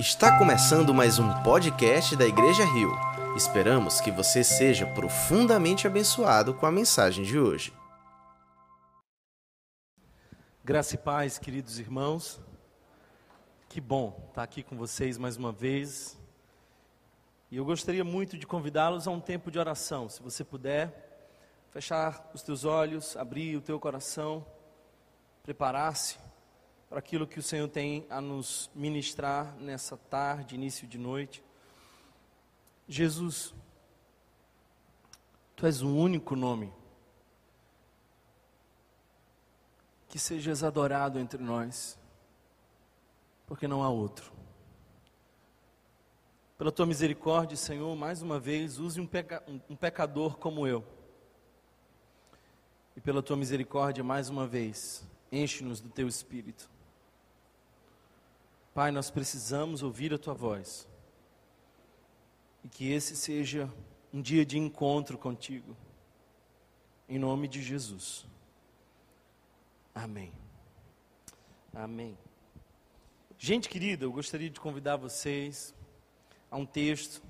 Está começando mais um podcast da Igreja Rio. Esperamos que você seja profundamente abençoado com a mensagem de hoje. Graça e paz, queridos irmãos. Que bom estar aqui com vocês mais uma vez. E eu gostaria muito de convidá-los a um tempo de oração. Se você puder, fechar os teus olhos, abrir o teu coração, preparar-se para aquilo que o Senhor tem a nos ministrar nessa tarde, início de noite. Jesus, Tu és o único nome que sejas adorado entre nós, porque não há outro. Pela tua misericórdia, Senhor, mais uma vez, use um, peca, um pecador como eu. E pela tua misericórdia, mais uma vez, enche-nos do teu espírito. Pai, nós precisamos ouvir a tua voz. E que esse seja um dia de encontro contigo. Em nome de Jesus. Amém. Amém. Gente querida, eu gostaria de convidar vocês a um texto.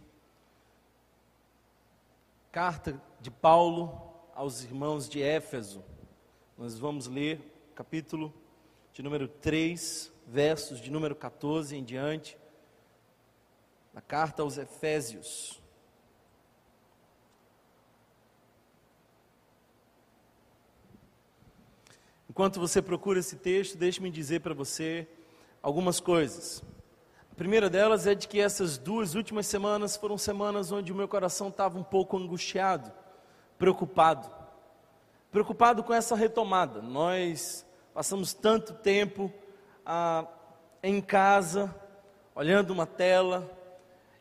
Carta de Paulo aos irmãos de Éfeso. Nós vamos ler capítulo de número 3, versos de número 14 em diante, na carta aos Efésios. Enquanto você procura esse texto, deixe-me dizer para você algumas coisas. A primeira delas é de que essas duas últimas semanas foram semanas onde o meu coração estava um pouco angustiado, preocupado. Preocupado com essa retomada. Nós passamos tanto tempo ah, em casa, olhando uma tela,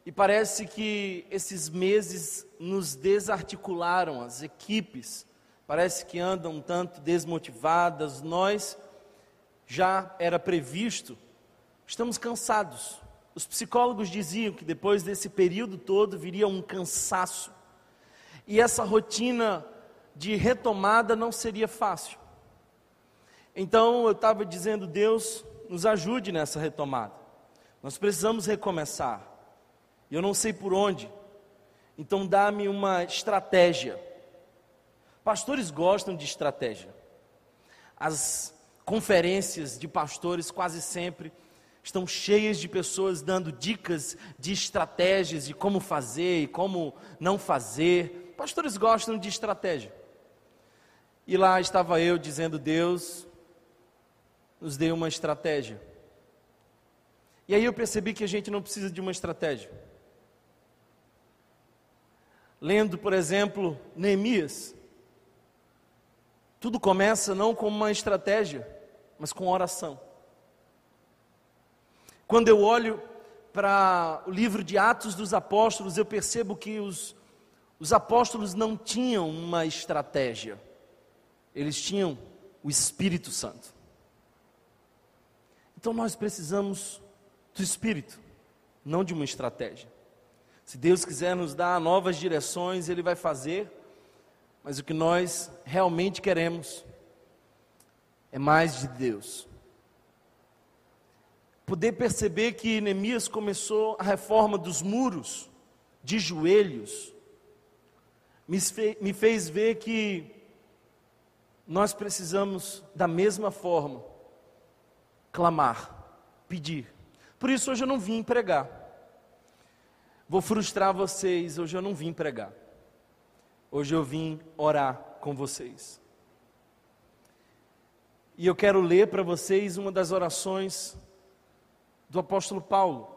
e parece que esses meses nos desarticularam, as equipes parece que andam um tanto desmotivadas, nós já era previsto, estamos cansados. Os psicólogos diziam que depois desse período todo viria um cansaço, e essa rotina de retomada não seria fácil. Então eu estava dizendo, Deus, nos ajude nessa retomada. Nós precisamos recomeçar. E eu não sei por onde. Então dá-me uma estratégia. Pastores gostam de estratégia. As conferências de pastores quase sempre estão cheias de pessoas dando dicas de estratégias de como fazer e como não fazer. Pastores gostam de estratégia. E lá estava eu dizendo: Deus, nos dê uma estratégia. E aí eu percebi que a gente não precisa de uma estratégia. Lendo, por exemplo, Neemias, tudo começa não com uma estratégia, mas com oração. Quando eu olho para o livro de Atos dos Apóstolos, eu percebo que os, os apóstolos não tinham uma estratégia, eles tinham o Espírito Santo. Então nós precisamos do Espírito, não de uma estratégia. Se Deus quiser nos dar novas direções, Ele vai fazer, mas o que nós realmente queremos é mais de Deus. Poder perceber que Neemias começou a reforma dos muros, de joelhos, me fez ver que nós precisamos, da mesma forma, clamar, pedir. Por isso hoje eu não vim pregar. Vou frustrar vocês, hoje eu não vim pregar. Hoje eu vim orar com vocês. E eu quero ler para vocês uma das orações do apóstolo Paulo,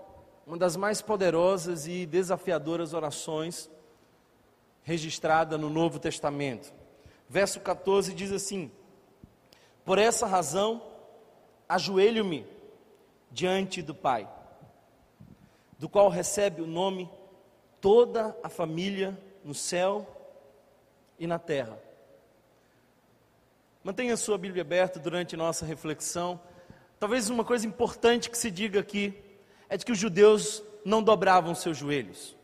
uma das mais poderosas e desafiadoras orações registrada no Novo Testamento. Verso 14 diz assim: Por essa razão ajoelho-me diante do Pai, do qual recebe o nome toda a família no céu e na terra. Mantenha a sua Bíblia aberta durante nossa reflexão. Talvez uma coisa importante que se diga aqui é de que os judeus não dobravam seus joelhos.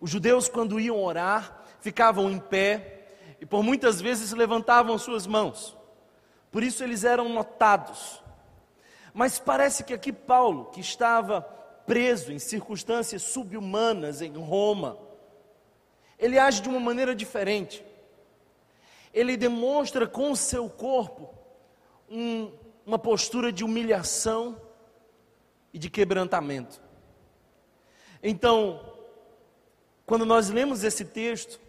Os judeus, quando iam orar, ficavam em pé e por muitas vezes levantavam suas mãos. Por isso eles eram notados. Mas parece que aqui Paulo, que estava preso em circunstâncias subhumanas em Roma. Ele age de uma maneira diferente. Ele demonstra com o seu corpo um, uma postura de humilhação e de quebrantamento. Então, quando nós lemos esse texto,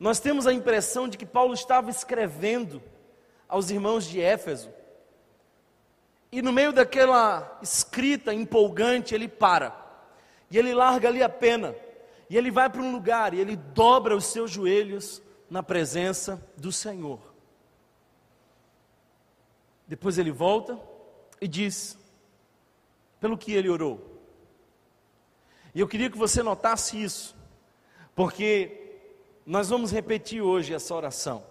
nós temos a impressão de que Paulo estava escrevendo aos irmãos de Éfeso, e no meio daquela escrita empolgante, ele para, e ele larga ali a pena, e ele vai para um lugar, e ele dobra os seus joelhos na presença do Senhor. Depois ele volta e diz, pelo que ele orou. E eu queria que você notasse isso, porque nós vamos repetir hoje essa oração.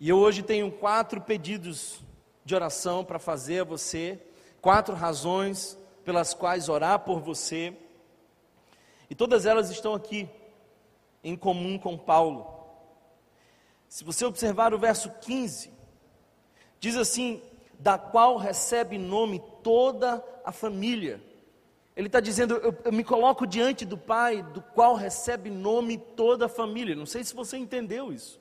E eu hoje tenho quatro pedidos de oração para fazer a você, quatro razões pelas quais orar por você. E todas elas estão aqui em comum com Paulo. Se você observar o verso 15, diz assim: da qual recebe nome toda a família. Ele está dizendo, eu, eu, me coloco diante do Pai, do qual recebe nome toda a família. Não sei se você entendeu isso.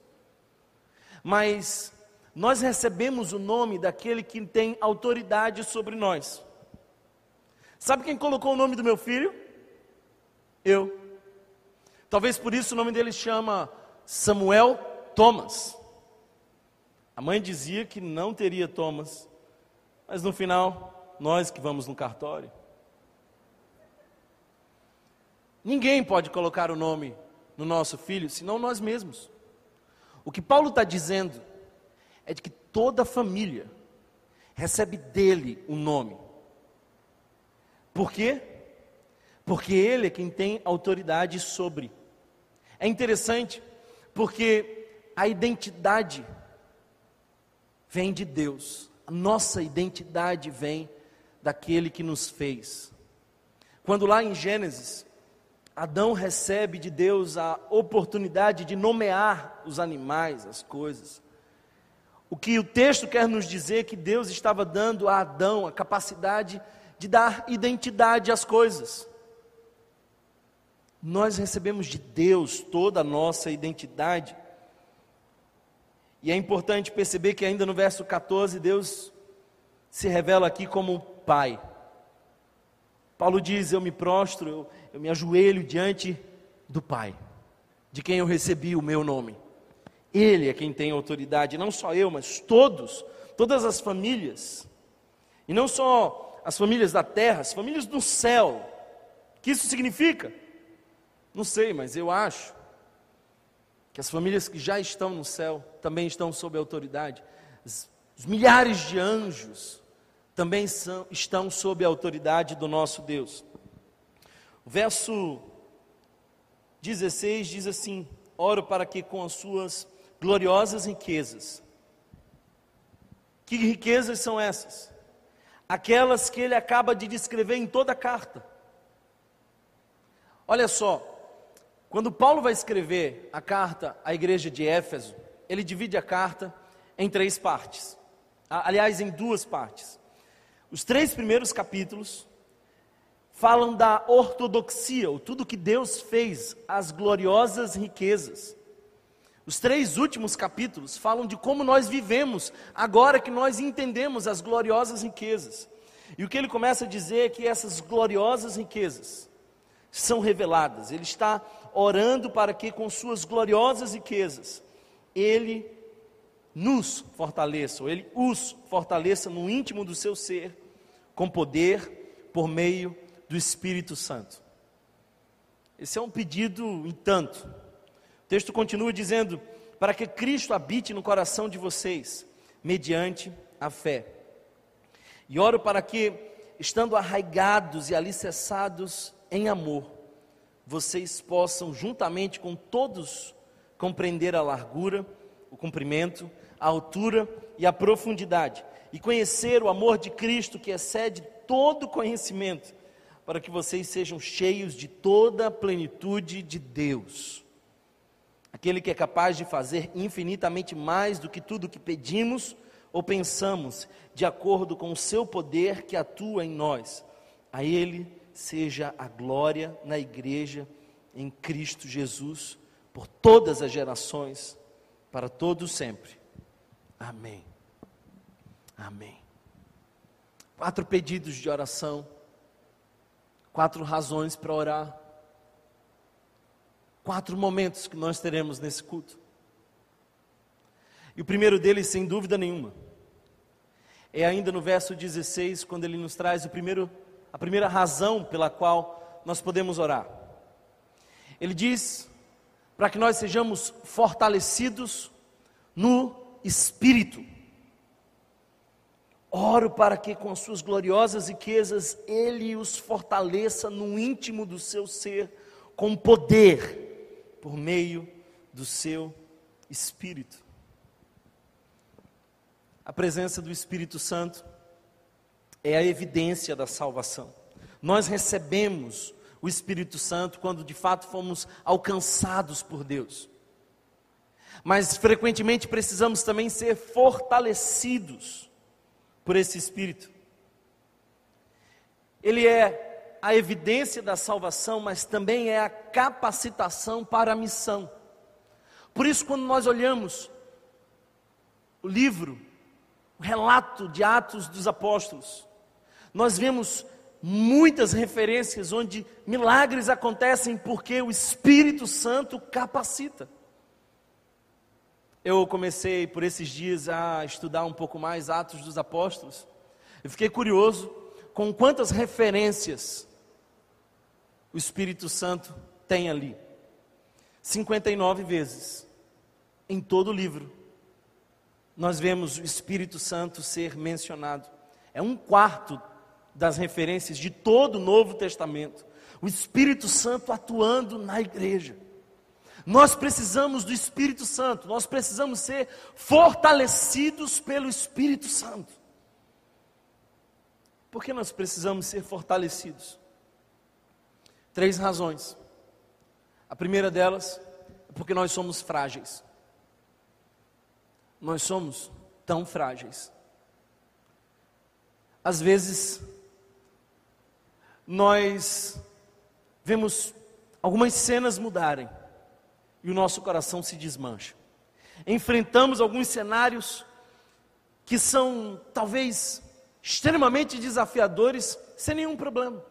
Mas nós recebemos o nome daquele que tem autoridade sobre nós. Sabe quem colocou o nome do meu filho? Eu. Talvez por isso o nome dele chama Samuel Thomas. A mãe dizia que não teria Thomas, mas no final, nós que vamos no cartório. Ninguém pode colocar o nome no nosso filho, senão nós mesmos. O que Paulo está dizendo é de que toda família recebe dele o um nome. Por quê? Porque ele é quem tem autoridade sobre. É interessante, porque a identidade vem de Deus, a nossa identidade vem daquele que nos fez. Quando lá em Gênesis, Adão recebe de Deus a oportunidade de nomear os animais, as coisas. O que o texto quer nos dizer é que Deus estava dando a Adão a capacidade de dar identidade às coisas. Nós recebemos de Deus toda a nossa identidade. E é importante perceber que ainda no verso 14, Deus se revela aqui como Pai. Paulo diz: Eu me prostro, eu, eu me ajoelho diante do Pai, de quem eu recebi o meu nome. Ele é quem tem autoridade, não só eu, mas todos, todas as famílias. E não só as famílias da terra, as famílias do céu. O que isso significa? Não sei, mas eu acho que as famílias que já estão no céu também estão sob autoridade. Os, milhares de anjos também são, estão sob a autoridade do nosso Deus. Verso 16 diz assim: Oro para que com as suas gloriosas riquezas. Que riquezas são essas? Aquelas que ele acaba de descrever em toda a carta. Olha só, quando Paulo vai escrever a carta à igreja de Éfeso, ele divide a carta em três partes. Aliás, em duas partes. Os três primeiros capítulos falam da ortodoxia, ou tudo que Deus fez, as gloriosas riquezas. Os três últimos capítulos falam de como nós vivemos agora que nós entendemos as gloriosas riquezas. E o que ele começa a dizer é que essas gloriosas riquezas são reveladas. Ele está orando para que com suas gloriosas riquezas ele nos fortaleça, ou ele os fortaleça no íntimo do seu ser, com poder por meio do Espírito Santo. Esse é um pedido em tanto o texto continua dizendo: para que Cristo habite no coração de vocês, mediante a fé. E oro para que, estando arraigados e alicerçados em amor, vocês possam, juntamente com todos, compreender a largura, o comprimento, a altura e a profundidade, e conhecer o amor de Cristo que excede todo conhecimento, para que vocês sejam cheios de toda a plenitude de Deus aquele que é capaz de fazer infinitamente mais do que tudo que pedimos ou pensamos, de acordo com o seu poder que atua em nós. A Ele seja a glória na igreja em Cristo Jesus por todas as gerações, para todos sempre. Amém. Amém. Quatro pedidos de oração, quatro razões para orar, quatro momentos que nós teremos nesse culto. E o primeiro deles, sem dúvida nenhuma, é ainda no verso 16, quando ele nos traz o primeiro, a primeira razão pela qual nós podemos orar. Ele diz para que nós sejamos fortalecidos no espírito. Oro para que com as suas gloriosas riquezas ele os fortaleça no íntimo do seu ser com poder por meio do seu espírito a presença do Espírito Santo é a evidência da salvação. Nós recebemos o Espírito Santo quando de fato fomos alcançados por Deus. Mas frequentemente precisamos também ser fortalecidos por esse Espírito. Ele é a evidência da salvação, mas também é a capacitação para a missão. Por isso, quando nós olhamos o livro o relato de Atos dos Apóstolos, nós vemos muitas referências onde milagres acontecem porque o Espírito Santo capacita. Eu comecei por esses dias a estudar um pouco mais Atos dos Apóstolos. Eu fiquei curioso com quantas referências o Espírito Santo tem ali. 59 vezes em todo o livro nós vemos o Espírito Santo ser mencionado. É um quarto das referências de todo o Novo Testamento. O Espírito Santo atuando na igreja. Nós precisamos do Espírito Santo, nós precisamos ser fortalecidos pelo Espírito Santo. Por que nós precisamos ser fortalecidos? Três razões. A primeira delas é porque nós somos frágeis nós somos tão frágeis. Às vezes, nós vemos algumas cenas mudarem e o nosso coração se desmancha. Enfrentamos alguns cenários que são talvez extremamente desafiadores sem nenhum problema.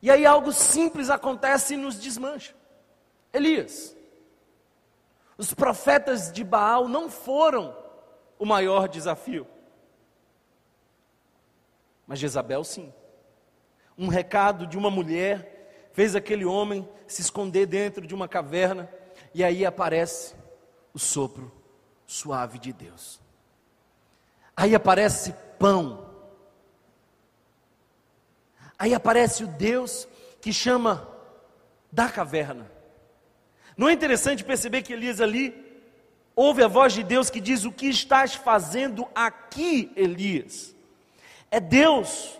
E aí algo simples acontece e nos desmancha. Elias, os profetas de Baal não foram o maior desafio. Mas Jezabel sim. Um recado de uma mulher fez aquele homem se esconder dentro de uma caverna e aí aparece o sopro suave de Deus. Aí aparece pão. Aí aparece o Deus que chama da caverna. Não é interessante perceber que Elias ali ouve a voz de Deus que diz: O que estás fazendo aqui, Elias? É Deus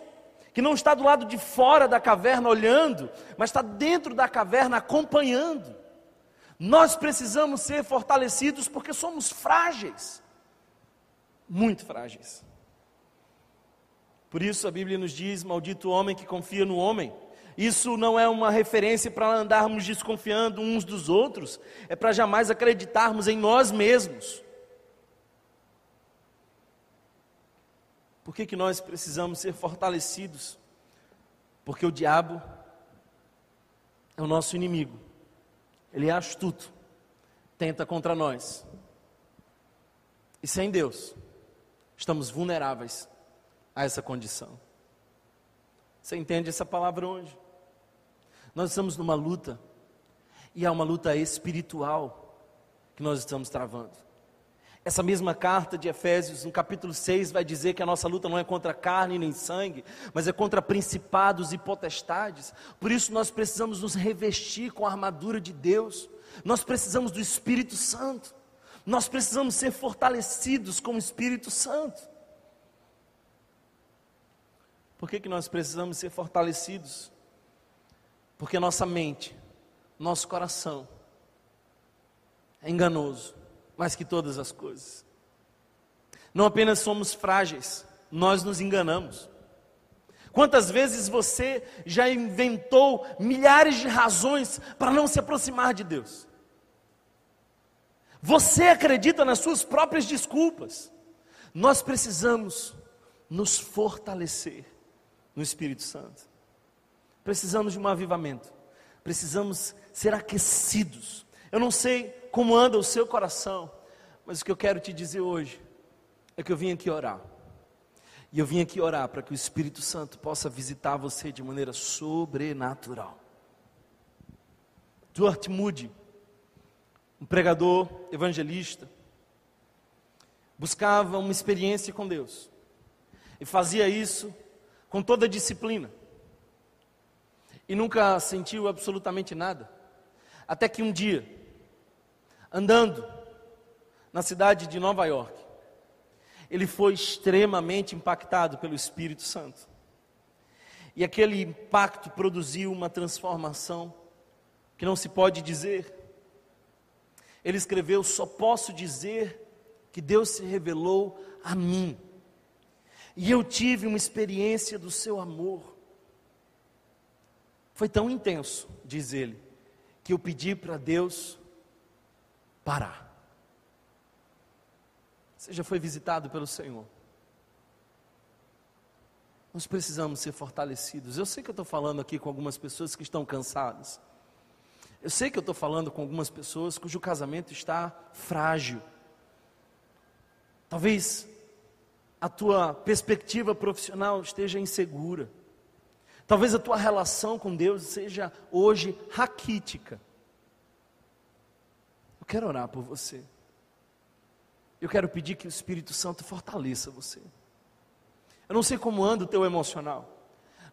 que não está do lado de fora da caverna olhando, mas está dentro da caverna acompanhando. Nós precisamos ser fortalecidos porque somos frágeis, muito frágeis. Por isso a Bíblia nos diz: Maldito o homem que confia no homem. Isso não é uma referência para andarmos desconfiando uns dos outros, é para jamais acreditarmos em nós mesmos. Por que, que nós precisamos ser fortalecidos? Porque o diabo é o nosso inimigo, ele é astuto, tenta contra nós. E sem Deus, estamos vulneráveis a essa condição. Você entende essa palavra hoje? Nós estamos numa luta, e é uma luta espiritual que nós estamos travando. Essa mesma carta de Efésios, no capítulo 6, vai dizer que a nossa luta não é contra carne nem sangue, mas é contra principados e potestades. Por isso nós precisamos nos revestir com a armadura de Deus. Nós precisamos do Espírito Santo. Nós precisamos ser fortalecidos com o Espírito Santo. Por que, que nós precisamos ser fortalecidos? Porque nossa mente, nosso coração é enganoso, mais que todas as coisas. Não apenas somos frágeis, nós nos enganamos. Quantas vezes você já inventou milhares de razões para não se aproximar de Deus? Você acredita nas suas próprias desculpas. Nós precisamos nos fortalecer no Espírito Santo. Precisamos de um avivamento. Precisamos ser aquecidos. Eu não sei como anda o seu coração, mas o que eu quero te dizer hoje é que eu vim aqui orar. E eu vim aqui orar para que o Espírito Santo possa visitar você de maneira sobrenatural. Stuart Moody, um pregador evangelista, buscava uma experiência com Deus. E fazia isso com toda disciplina. E nunca sentiu absolutamente nada. Até que um dia, andando na cidade de Nova York, ele foi extremamente impactado pelo Espírito Santo. E aquele impacto produziu uma transformação que não se pode dizer. Ele escreveu: Só posso dizer que Deus se revelou a mim, e eu tive uma experiência do seu amor. Foi tão intenso, diz ele, que eu pedi para Deus parar. Você já foi visitado pelo Senhor? Nós precisamos ser fortalecidos. Eu sei que eu estou falando aqui com algumas pessoas que estão cansadas. Eu sei que eu estou falando com algumas pessoas cujo casamento está frágil. Talvez a tua perspectiva profissional esteja insegura. Talvez a tua relação com Deus seja hoje raquítica. Eu quero orar por você. Eu quero pedir que o Espírito Santo fortaleça você. Eu não sei como anda o teu emocional.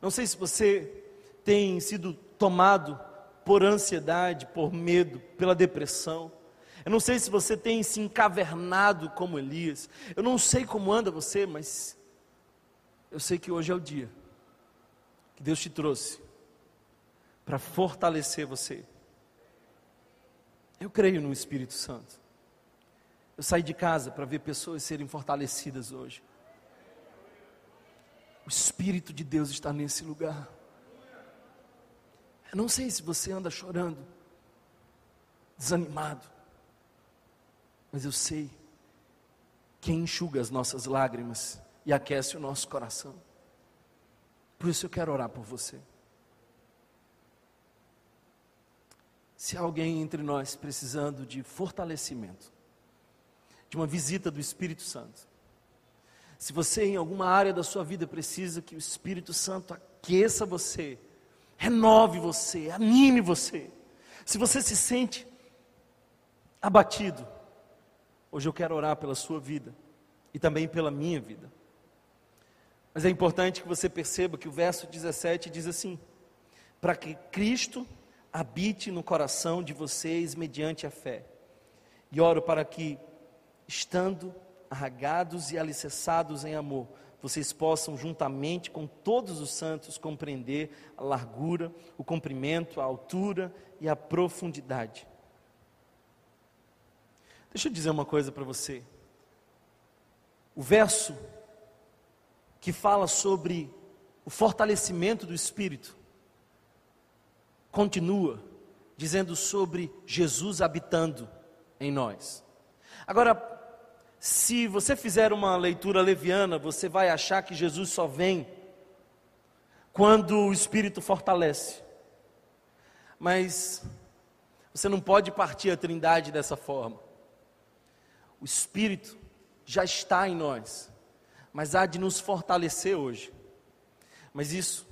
Não sei se você tem sido tomado por ansiedade, por medo, pela depressão. Eu não sei se você tem se encavernado como Elias. Eu não sei como anda você, mas eu sei que hoje é o dia que Deus te trouxe para fortalecer você. Eu creio no Espírito Santo. Eu saí de casa para ver pessoas serem fortalecidas hoje. O Espírito de Deus está nesse lugar. Eu não sei se você anda chorando, desanimado, mas eu sei quem enxuga as nossas lágrimas e aquece o nosso coração. Por isso eu quero orar por você. Se alguém entre nós precisando de fortalecimento, de uma visita do Espírito Santo. Se você em alguma área da sua vida precisa que o Espírito Santo aqueça você, renove você, anime você. Se você se sente abatido, hoje eu quero orar pela sua vida e também pela minha vida. Mas é importante que você perceba que o verso 17 diz assim: para que Cristo habite no coração de vocês mediante a fé. E oro para que estando arragados e alicerçados em amor, vocês possam, juntamente com todos os santos, compreender a largura, o comprimento, a altura e a profundidade. Deixa eu dizer uma coisa para você. O verso que fala sobre o fortalecimento do espírito continua dizendo sobre Jesus habitando em nós. Agora, se você fizer uma leitura leviana, você vai achar que Jesus só vem quando o Espírito fortalece. Mas você não pode partir a trindade dessa forma. O Espírito já está em nós, mas há de nos fortalecer hoje. Mas isso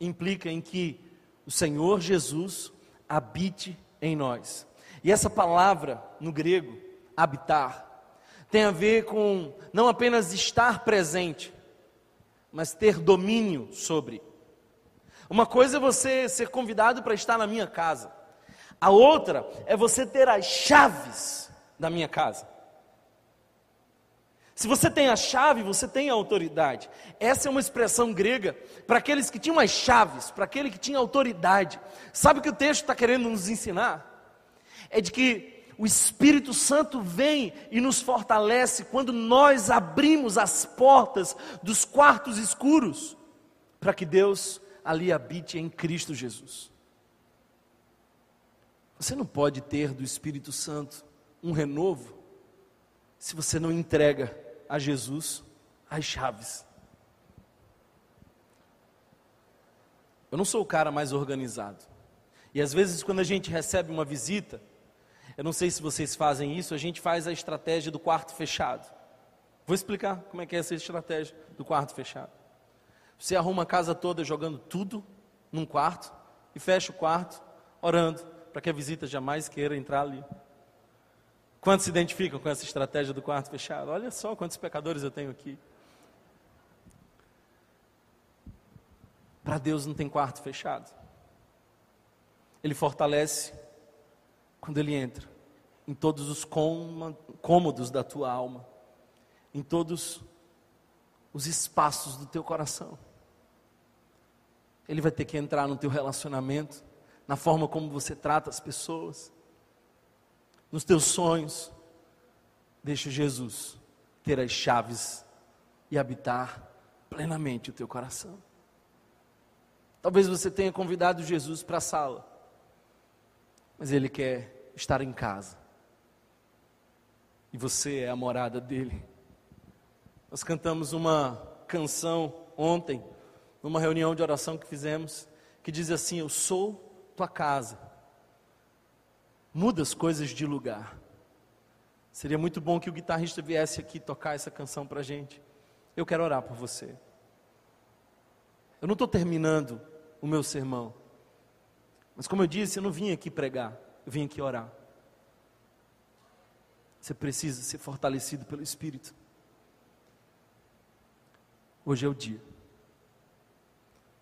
implica em que o Senhor Jesus habite em nós. E essa palavra no grego, habitar, tem a ver com não apenas estar presente, mas ter domínio sobre. Uma coisa é você ser convidado para estar na minha casa, a outra é você ter as chaves da minha casa. Se você tem a chave, você tem a autoridade. Essa é uma expressão grega para aqueles que tinham as chaves, para aquele que tinha autoridade. Sabe o que o texto está querendo nos ensinar? É de que o Espírito Santo vem e nos fortalece quando nós abrimos as portas dos quartos escuros, para que Deus ali habite em Cristo Jesus. Você não pode ter do Espírito Santo um renovo se você não entrega a Jesus as chaves. Eu não sou o cara mais organizado. E às vezes, quando a gente recebe uma visita, eu não sei se vocês fazem isso, a gente faz a estratégia do quarto fechado. Vou explicar como é que é essa estratégia do quarto fechado. Você arruma a casa toda jogando tudo num quarto e fecha o quarto orando para que a visita jamais queira entrar ali. Quantos se identificam com essa estratégia do quarto fechado? Olha só quantos pecadores eu tenho aqui. Para Deus não tem quarto fechado. Ele fortalece quando Ele entra em todos os cômodos da tua alma, em todos os espaços do teu coração. Ele vai ter que entrar no teu relacionamento, na forma como você trata as pessoas, nos teus sonhos. Deixa Jesus ter as chaves e habitar plenamente o teu coração. Talvez você tenha convidado Jesus para a sala mas Ele quer estar em casa. E você é a morada dele. Nós cantamos uma canção ontem, numa reunião de oração que fizemos, que diz assim: Eu sou tua casa. Muda as coisas de lugar. Seria muito bom que o guitarrista viesse aqui tocar essa canção para a gente. Eu quero orar por você. Eu não estou terminando o meu sermão. Mas como eu disse, eu não vim aqui pregar, eu vim aqui orar. Você precisa ser fortalecido pelo Espírito. Hoje é o dia.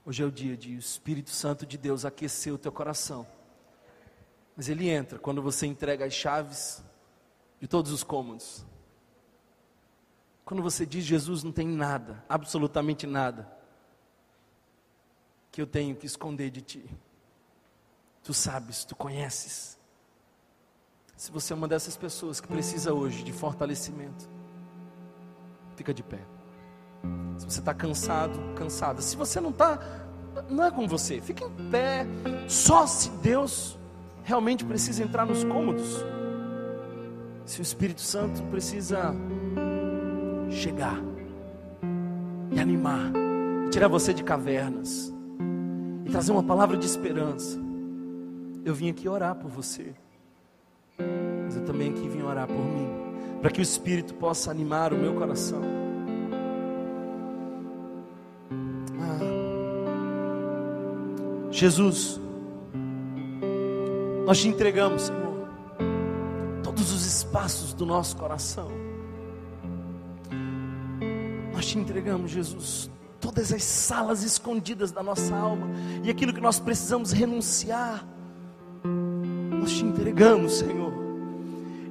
Hoje é o dia de o Espírito Santo de Deus aquecer o teu coração. Mas ele entra quando você entrega as chaves de todos os cômodos. Quando você diz Jesus não tem nada, absolutamente nada, que eu tenho que esconder de ti. Tu sabes, tu conheces. Se você é uma dessas pessoas que precisa hoje de fortalecimento, fica de pé. Se você está cansado, cansada. Se você não está, não é com você. Fica em pé. Só se Deus realmente precisa entrar nos cômodos. Se o Espírito Santo precisa chegar e animar, e tirar você de cavernas e trazer uma palavra de esperança. Eu vim aqui orar por você, mas eu também aqui vim orar por mim, para que o Espírito possa animar o meu coração. Ah. Jesus, nós te entregamos, Senhor, todos os espaços do nosso coração. Nós te entregamos, Jesus, todas as salas escondidas da nossa alma e aquilo que nós precisamos renunciar nós te entregamos, Senhor.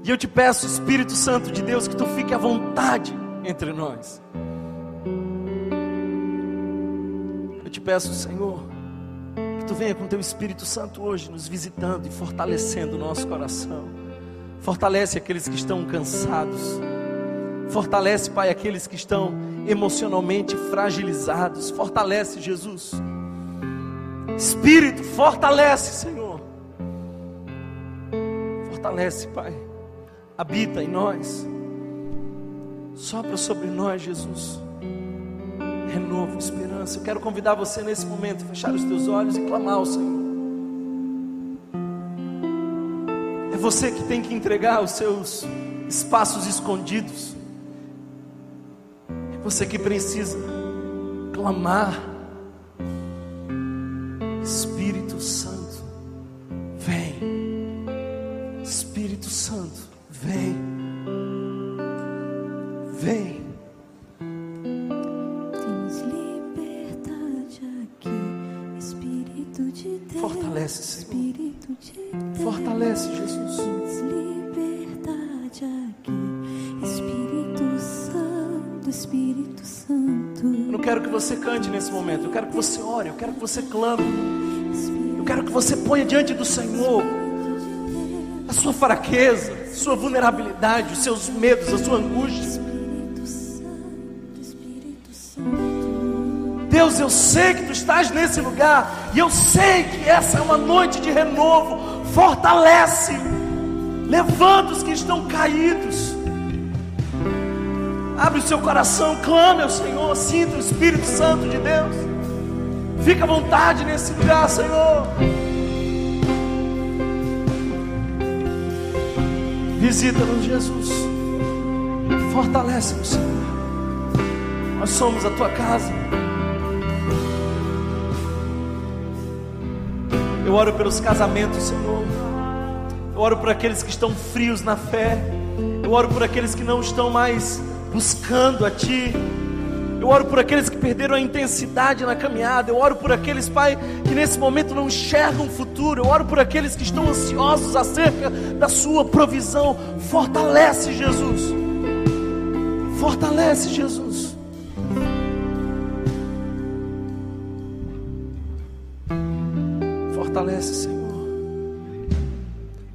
E eu te peço, Espírito Santo de Deus, que tu fique à vontade entre nós. Eu te peço, Senhor, que tu venha com teu Espírito Santo hoje nos visitando e fortalecendo o nosso coração. Fortalece aqueles que estão cansados. Fortalece, Pai, aqueles que estão emocionalmente fragilizados. Fortalece, Jesus. Espírito, fortalece, Senhor fortalece, Pai. Habita em nós. Sopra sobre nós, Jesus. Renovo, esperança. Eu quero convidar você nesse momento a fechar os teus olhos e clamar ao Senhor. É você que tem que entregar os seus espaços escondidos. É você que precisa clamar. Espírito Santo. Vem, vem. Temos você cante nesse momento, eu quero que você ore, eu quero que você clame, eu quero que você ponha diante do Senhor a sua fraqueza sua vulnerabilidade, os seus medos, a sua angústia. Deus, eu sei que tu estás nesse lugar, e eu sei que essa é uma noite de renovo. Fortalece, levanta os que estão caídos. Abre o seu coração, clame ao Senhor, sinta o Espírito Santo de Deus. Fica à vontade nesse lugar, Senhor. Visita-nos, Jesus. Fortalece-nos, Senhor. Nós somos a tua casa. Eu oro pelos casamentos, Senhor. Eu oro por aqueles que estão frios na fé. Eu oro por aqueles que não estão mais buscando a Ti. Eu oro por aqueles que perderam a intensidade na caminhada. Eu oro por aqueles, Pai, que nesse momento não enxergam o futuro. Eu oro por aqueles que estão ansiosos acerca da Sua provisão. Fortalece, Jesus. Fortalece, Jesus. Fortalece, Senhor.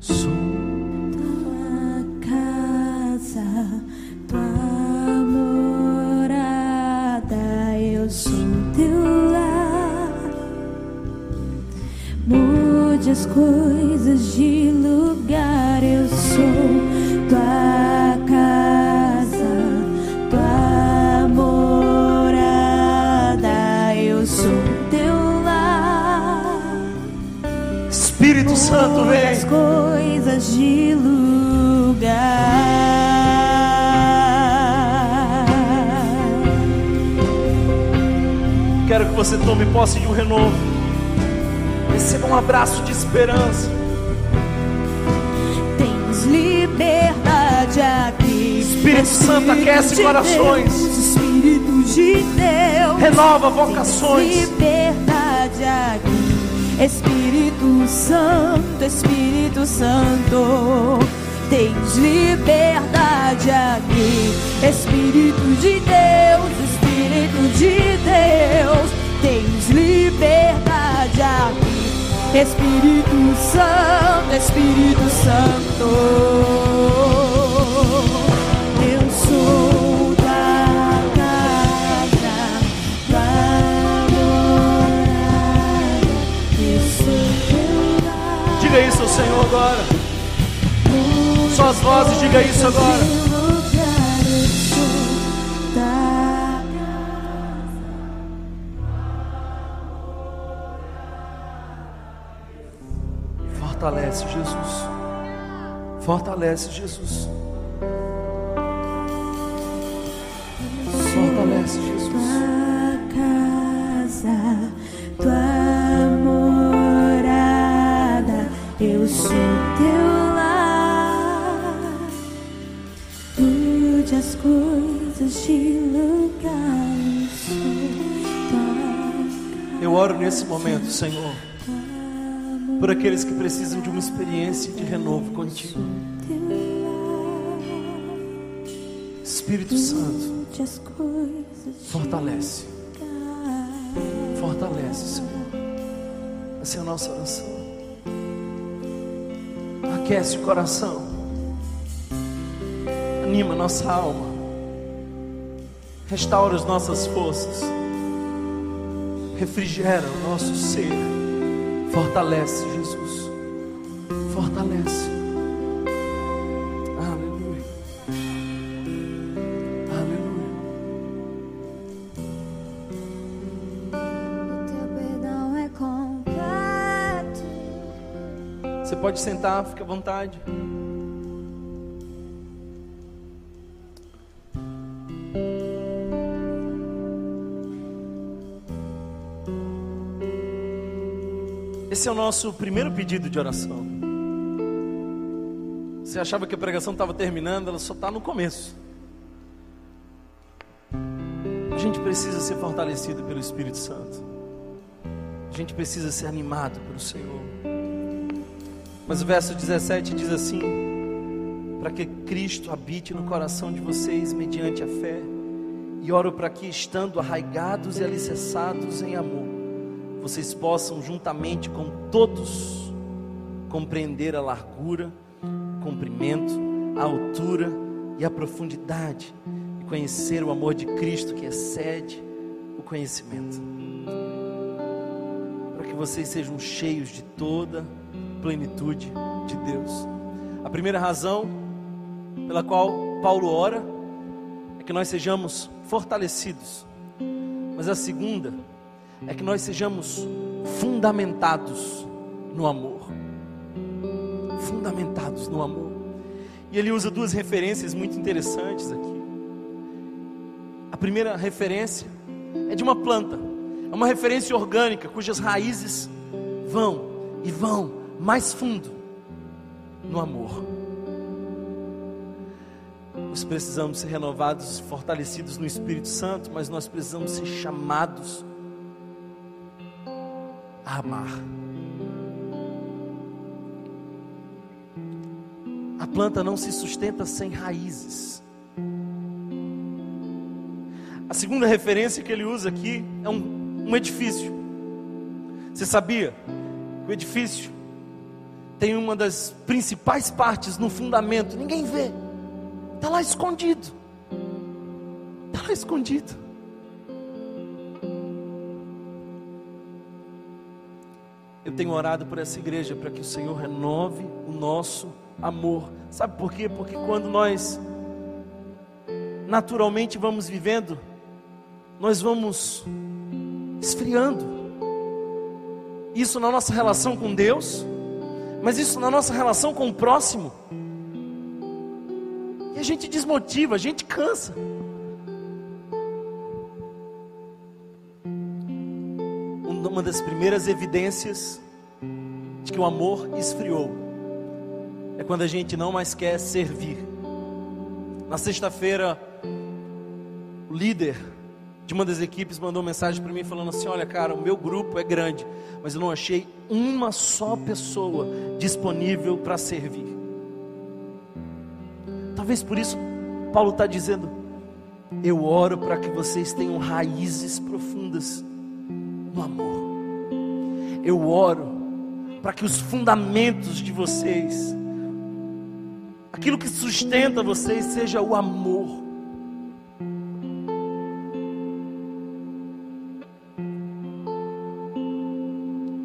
Sou coisas de lugar, eu sou tua casa, tua morada, eu sou teu lar. Espírito Santo, Mude as vem. coisas de lugar. Quero que você tome posse de um renovo. Receba um abraço de esperança. Tens liberdade aqui. Espírito Santo aquece de corações. Deus, Espírito de Deus. Renova Tens vocações. liberdade aqui. Espírito Santo, Espírito Santo. Tens liberdade aqui. Espírito de Deus, Espírito de Deus. Tens liberdade aqui. Espírito Santo, Espírito Santo. Eu sou da casa, da. Diga isso ao Senhor agora. Suas vozes, diga isso agora. Fortalece, Jesus. Fortalece, Jesus. Fortalece, Jesus. Tua casa, tua morada, eu sou teu lar. Mude as coisas de lugar, Eu oro nesse momento, Senhor, por aqueles que precisam de uma experiência de renovo contigo. Espírito Santo, fortalece. Fortalece, Senhor. Essa é a nossa oração. Aquece o coração. Anima nossa alma. Restaura as nossas forças. Refrigera o nosso ser. Fortalece, Jesus. Fortalece. Aleluia. Aleluia. O teu perdão é completo. Você pode sentar, fica à vontade. É o nosso primeiro pedido de oração. Você achava que a pregação estava terminando, ela só está no começo. A gente precisa ser fortalecido pelo Espírito Santo. A gente precisa ser animado pelo Senhor. Mas o verso 17 diz assim: Para que Cristo habite no coração de vocês mediante a fé, e oro para que, estando arraigados e alicerçados em amor, vocês possam, juntamente com todos, compreender a largura, o comprimento, a altura e a profundidade, e conhecer o amor de Cristo que excede o conhecimento. Para que vocês sejam cheios de toda plenitude de Deus. A primeira razão pela qual Paulo ora é que nós sejamos fortalecidos. Mas a segunda é que nós sejamos fundamentados no amor. Fundamentados no amor. E ele usa duas referências muito interessantes aqui. A primeira referência é de uma planta, é uma referência orgânica cujas raízes vão e vão mais fundo no amor. Nós precisamos ser renovados, fortalecidos no Espírito Santo, mas nós precisamos ser chamados amar. A planta não se sustenta sem raízes. A segunda referência que ele usa aqui é um, um edifício. Você sabia que o edifício tem uma das principais partes no fundamento, ninguém vê, está lá escondido. Está lá escondido. Tenho orado por essa igreja para que o Senhor renove o nosso amor. Sabe por quê? Porque quando nós naturalmente vamos vivendo, nós vamos esfriando. Isso na nossa relação com Deus, mas isso na nossa relação com o próximo. E a gente desmotiva, a gente cansa. Uma das primeiras evidências de que o amor esfriou é quando a gente não mais quer servir. Na sexta-feira, o líder de uma das equipes mandou mensagem para mim falando assim: Olha, cara, o meu grupo é grande, mas eu não achei uma só pessoa disponível para servir. Talvez por isso Paulo está dizendo: Eu oro para que vocês tenham raízes profundas no amor. Eu oro para que os fundamentos de vocês, aquilo que sustenta vocês, seja o amor.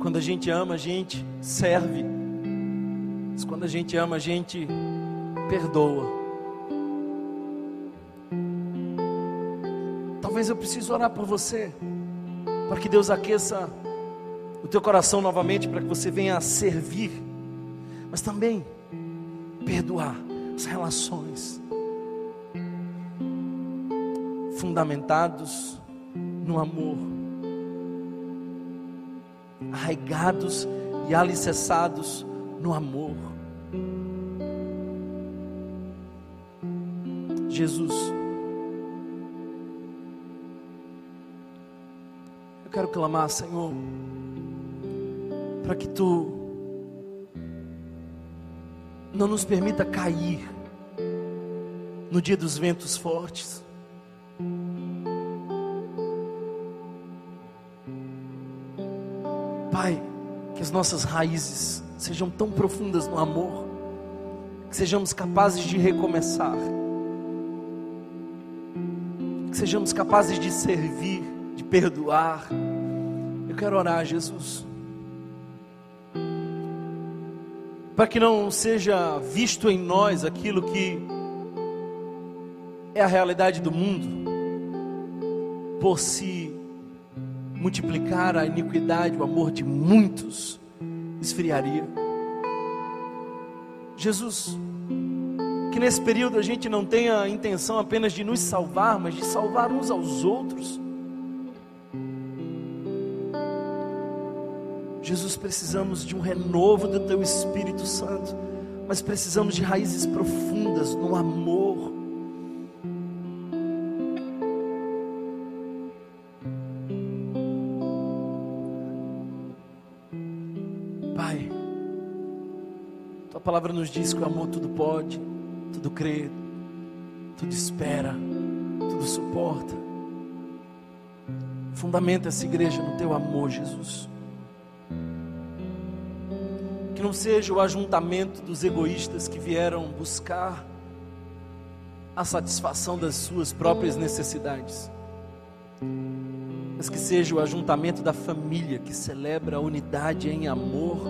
Quando a gente ama, a gente serve. Mas quando a gente ama, a gente perdoa. Talvez eu precise orar por você, para que Deus aqueça teu coração novamente, para que você venha a servir, mas também perdoar as relações, fundamentados no amor arraigados e alicerçados no amor. Jesus, eu quero clamar, Senhor, para que Tu não nos permita cair no dia dos ventos fortes. Pai, que as nossas raízes sejam tão profundas no amor, que sejamos capazes de recomeçar, que sejamos capazes de servir, de perdoar. Eu quero orar, Jesus, para que não seja visto em nós aquilo que é a realidade do mundo, por si multiplicar a iniquidade, o amor de muitos esfriaria. Jesus, que nesse período a gente não tenha a intenção apenas de nos salvar, mas de salvar uns aos outros. Jesus, precisamos de um renovo do Teu Espírito Santo, mas precisamos de raízes profundas no amor palavra nos diz que o amor tudo pode, tudo crê, tudo espera, tudo suporta. Fundamenta essa igreja no teu amor, Jesus. Não seja o ajuntamento dos egoístas que vieram buscar a satisfação das suas próprias necessidades. mas que seja o ajuntamento da família que celebra a unidade em amor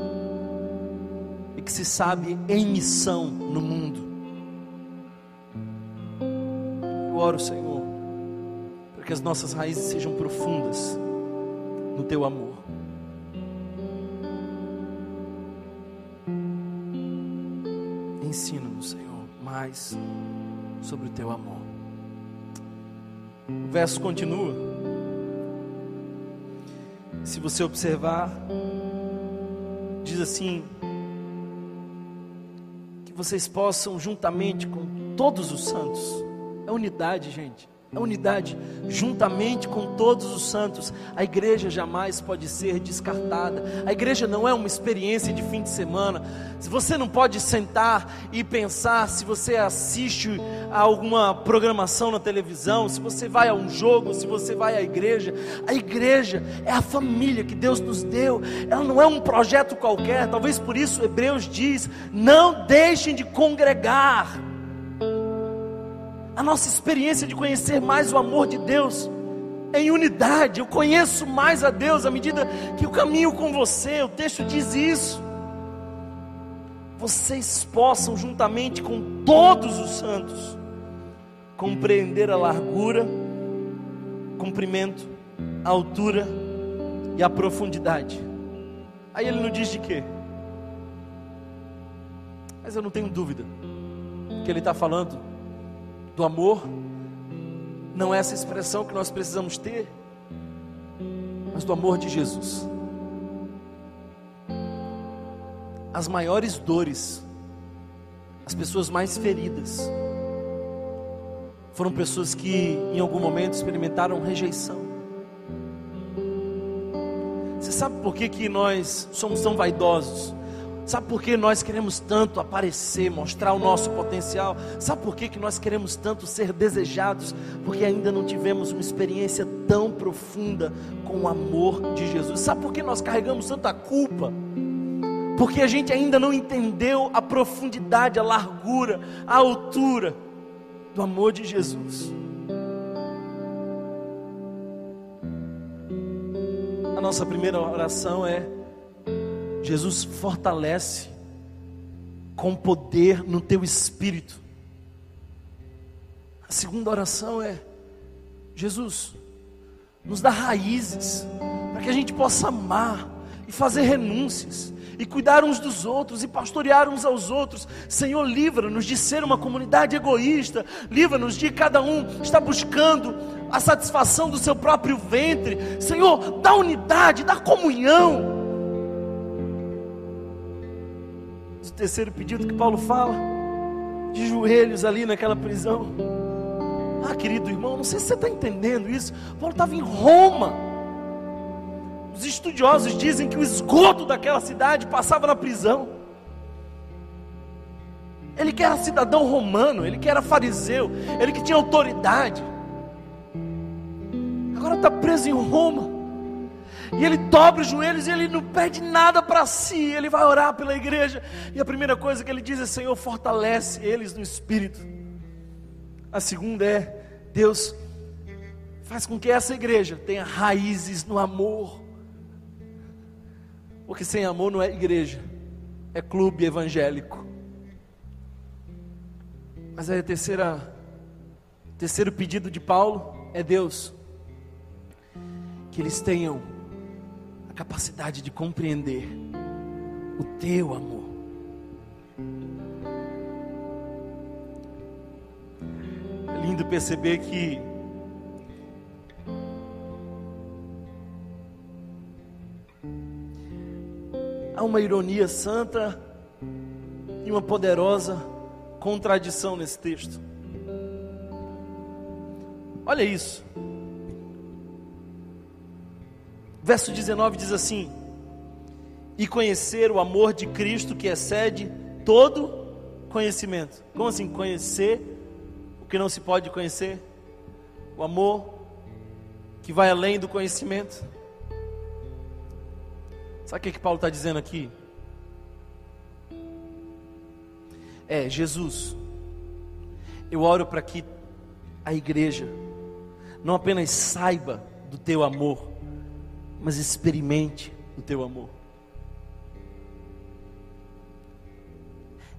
e que se sabe em missão no mundo. Eu oro, Senhor, para que as nossas raízes sejam profundas no teu amor. Mais sobre o teu amor. O verso continua. Se você observar, diz assim: que vocês possam, juntamente com todos os santos, é unidade, gente a unidade, juntamente com todos os santos. A igreja jamais pode ser descartada. A igreja não é uma experiência de fim de semana. Se você não pode sentar e pensar, se você assiste a alguma programação na televisão, se você vai a um jogo, se você vai à igreja, a igreja é a família que Deus nos deu. Ela não é um projeto qualquer. Talvez por isso Hebreus diz: não deixem de congregar a nossa experiência de conhecer mais o amor de Deus em unidade. Eu conheço mais a Deus à medida que eu caminho com você. O texto diz isso. Vocês possam, juntamente com todos os santos, compreender a largura, comprimento, a altura e a profundidade. Aí ele não diz de quê? Mas eu não tenho dúvida que ele está falando do amor, não é essa expressão que nós precisamos ter, mas do amor de Jesus. As maiores dores, as pessoas mais feridas, foram pessoas que em algum momento experimentaram rejeição. Você sabe por que, que nós somos tão vaidosos? Sabe por que nós queremos tanto aparecer, mostrar o nosso potencial? Sabe por que, que nós queremos tanto ser desejados? Porque ainda não tivemos uma experiência tão profunda com o amor de Jesus. Sabe por que nós carregamos tanta culpa? Porque a gente ainda não entendeu a profundidade, a largura, a altura do amor de Jesus. A nossa primeira oração é Jesus fortalece com poder no teu espírito. A segunda oração é: Jesus, nos dá raízes para que a gente possa amar e fazer renúncias e cuidar uns dos outros e pastorear uns aos outros. Senhor, livra-nos de ser uma comunidade egoísta, livra-nos de cada um estar buscando a satisfação do seu próprio ventre. Senhor, dá unidade, dá comunhão. O terceiro pedido que Paulo fala, de joelhos ali naquela prisão. Ah, querido irmão, não sei se você está entendendo isso. Paulo estava em Roma. Os estudiosos dizem que o esgoto daquela cidade passava na prisão. Ele que era cidadão romano, ele que era fariseu, ele que tinha autoridade. Agora está preso em Roma. E ele dobra os joelhos e ele não pede nada para si, ele vai orar pela igreja. E a primeira coisa que ele diz é: Senhor, fortalece eles no espírito. A segunda é: Deus, faz com que essa igreja tenha raízes no amor. Porque sem amor não é igreja, é clube evangélico. Mas aí a terceira, terceiro pedido de Paulo é Deus, que eles tenham a capacidade de compreender o teu amor. É lindo perceber que há uma ironia santa e uma poderosa contradição nesse texto. Olha isso. Verso 19 diz assim: E conhecer o amor de Cristo que excede todo conhecimento. Como assim conhecer o que não se pode conhecer? O amor que vai além do conhecimento. Sabe o que, que Paulo está dizendo aqui? É, Jesus, eu oro para que a igreja não apenas saiba do teu amor, mas experimente o teu amor.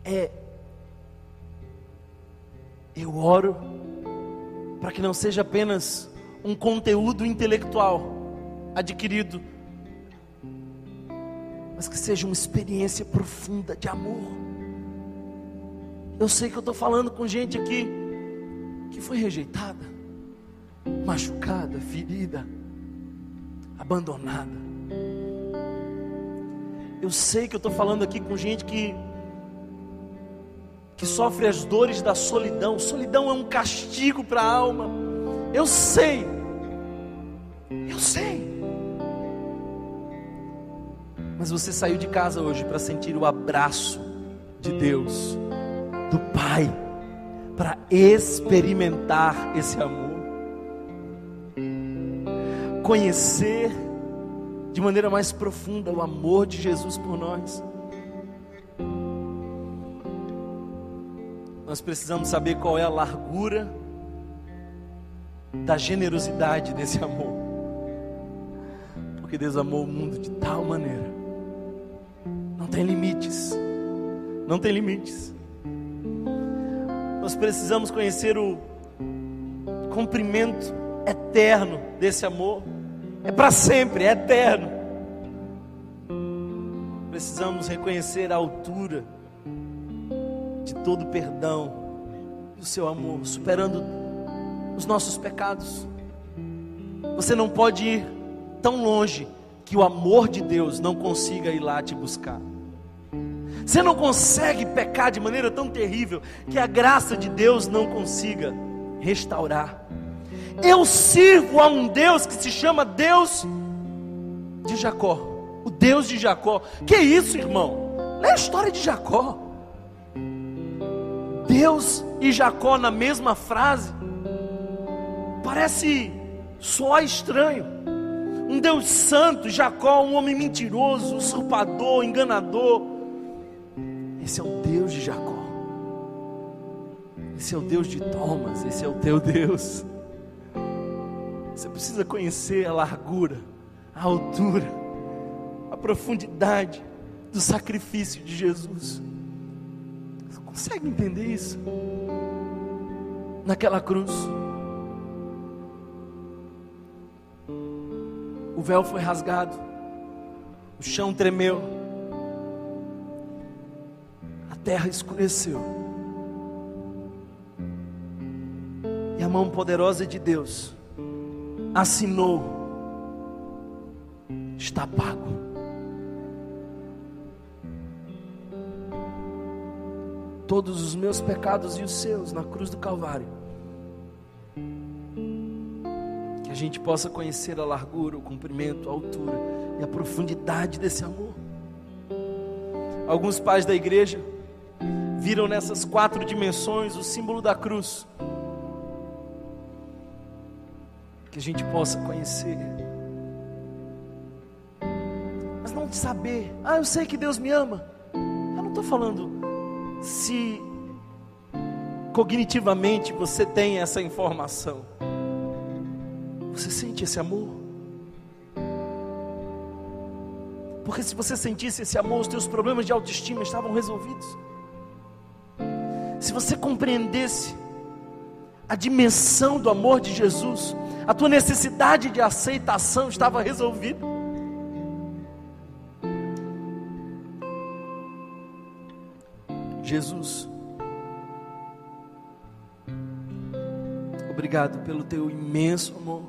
É eu oro para que não seja apenas um conteúdo intelectual adquirido, mas que seja uma experiência profunda de amor. Eu sei que eu estou falando com gente aqui que foi rejeitada, machucada, ferida, abandonada. Eu sei que eu estou falando aqui com gente que que sofre as dores da solidão. Solidão é um castigo para a alma. Eu sei. Eu sei. Mas você saiu de casa hoje para sentir o abraço de Deus, do Pai, para experimentar esse amor. Conhecer de maneira mais profunda o amor de Jesus por nós. Nós precisamos saber qual é a largura da generosidade desse amor. Porque Deus amou o mundo de tal maneira. Não tem limites. Não tem limites. Nós precisamos conhecer o cumprimento eterno desse amor. É para sempre, é eterno. Precisamos reconhecer a altura de todo perdão, do seu amor, superando os nossos pecados. Você não pode ir tão longe que o amor de Deus não consiga ir lá te buscar. Você não consegue pecar de maneira tão terrível que a graça de Deus não consiga restaurar. Eu sirvo a um Deus que se chama Deus de Jacó, o Deus de Jacó. Que isso, irmão? Lê a história de Jacó. Deus e Jacó na mesma frase. Parece só estranho. Um Deus santo, Jacó, um homem mentiroso, usurpador, enganador. Esse é o Deus de Jacó. Esse é o Deus de Thomas, esse é o teu Deus. Você precisa conhecer a largura, a altura, a profundidade do sacrifício de Jesus. Consegue entender isso? Naquela cruz, o véu foi rasgado, o chão tremeu, a terra escureceu, e a mão poderosa de Deus assinou: está pago. todos os meus pecados e os seus na cruz do Calvário. Que a gente possa conhecer a largura, o comprimento, a altura e a profundidade desse amor. Alguns pais da igreja viram nessas quatro dimensões o símbolo da cruz. Que a gente possa conhecer. Mas não saber, ah, eu sei que Deus me ama. Eu não estou falando se cognitivamente você tem essa informação, você sente esse amor? Porque se você sentisse esse amor, os teus problemas de autoestima estavam resolvidos. Se você compreendesse a dimensão do amor de Jesus, a tua necessidade de aceitação estava resolvida. Jesus, obrigado pelo teu imenso amor.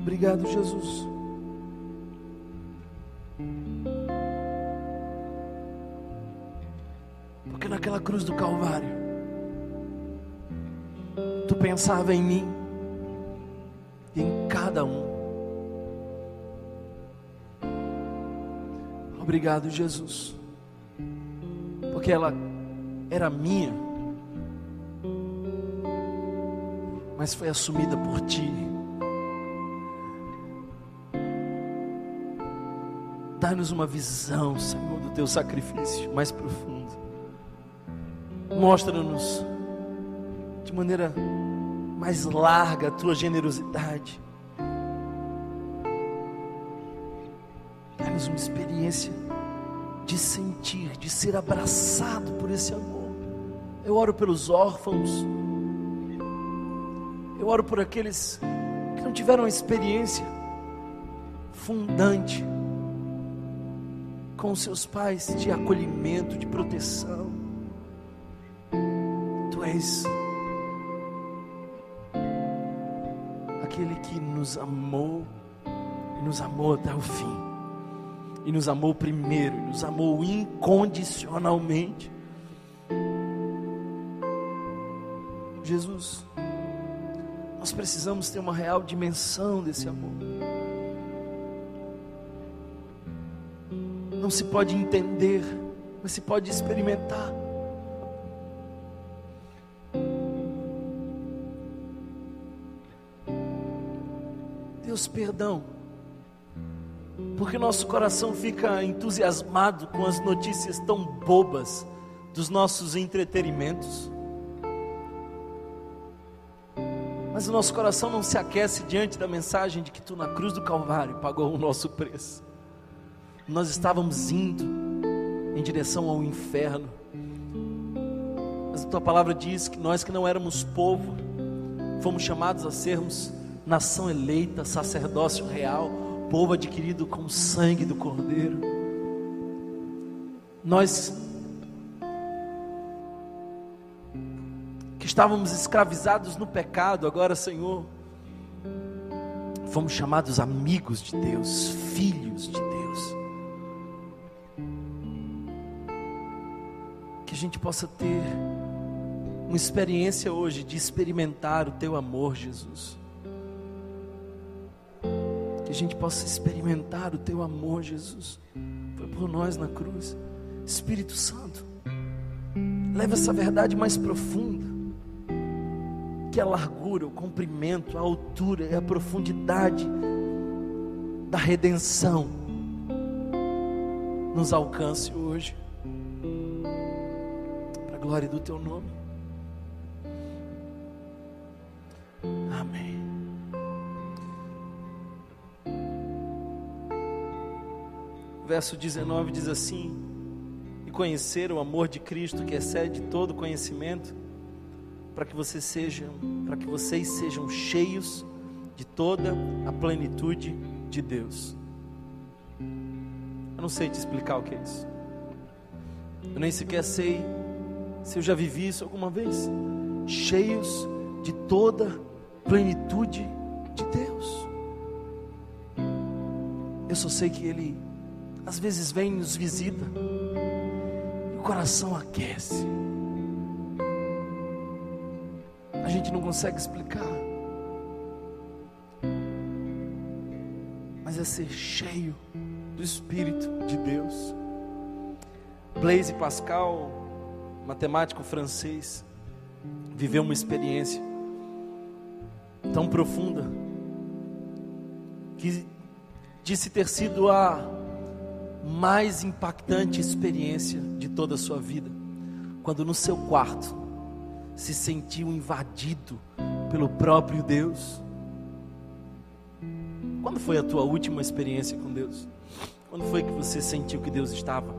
Obrigado, Jesus. Porque naquela cruz do Calvário, pensava em mim em cada um. Obrigado, Jesus, porque ela era minha, mas foi assumida por Ti. Dá-nos uma visão, Senhor, do Teu sacrifício mais profundo. Mostra-nos de maneira mais larga a tua generosidade. Dá-nos uma experiência de sentir, de ser abraçado por esse amor. Eu oro pelos órfãos. Eu oro por aqueles que não tiveram experiência fundante com seus pais de acolhimento, de proteção. Tu és nos amou e nos amou até o fim. E nos amou primeiro, e nos amou incondicionalmente. Jesus, nós precisamos ter uma real dimensão desse amor. Não se pode entender, mas se pode experimentar. Perdão, porque nosso coração fica entusiasmado com as notícias tão bobas dos nossos entretenimentos. Mas o nosso coração não se aquece diante da mensagem de que tu na cruz do Calvário pagou o nosso preço. Nós estávamos indo em direção ao inferno. Mas a tua palavra diz que nós que não éramos povo, fomos chamados a sermos nação eleita, sacerdócio real, povo adquirido com o sangue do Cordeiro. Nós que estávamos escravizados no pecado, agora, Senhor, fomos chamados amigos de Deus, filhos de Deus. Que a gente possa ter uma experiência hoje de experimentar o Teu amor, Jesus. Que a gente possa experimentar o Teu amor, Jesus. Foi por nós na cruz. Espírito Santo, leva essa verdade mais profunda que a largura, o comprimento, a altura e a profundidade da redenção nos alcance hoje, para a glória do Teu nome. Amém. Verso 19 diz assim: E conhecer o amor de Cristo que excede todo conhecimento para que vocês sejam, para que vocês sejam cheios de toda a plenitude de Deus. Eu não sei te explicar o que é isso. Eu nem sequer sei se eu já vivi isso alguma vez. Cheios de toda plenitude de Deus. Eu só sei que Ele às vezes vem e nos visita. E o coração aquece. A gente não consegue explicar. Mas é ser cheio do Espírito de Deus. Blaise Pascal, matemático francês, viveu uma experiência tão profunda que disse ter sido a mais impactante experiência de toda a sua vida, quando no seu quarto se sentiu invadido pelo próprio Deus. Quando foi a tua última experiência com Deus? Quando foi que você sentiu que Deus estava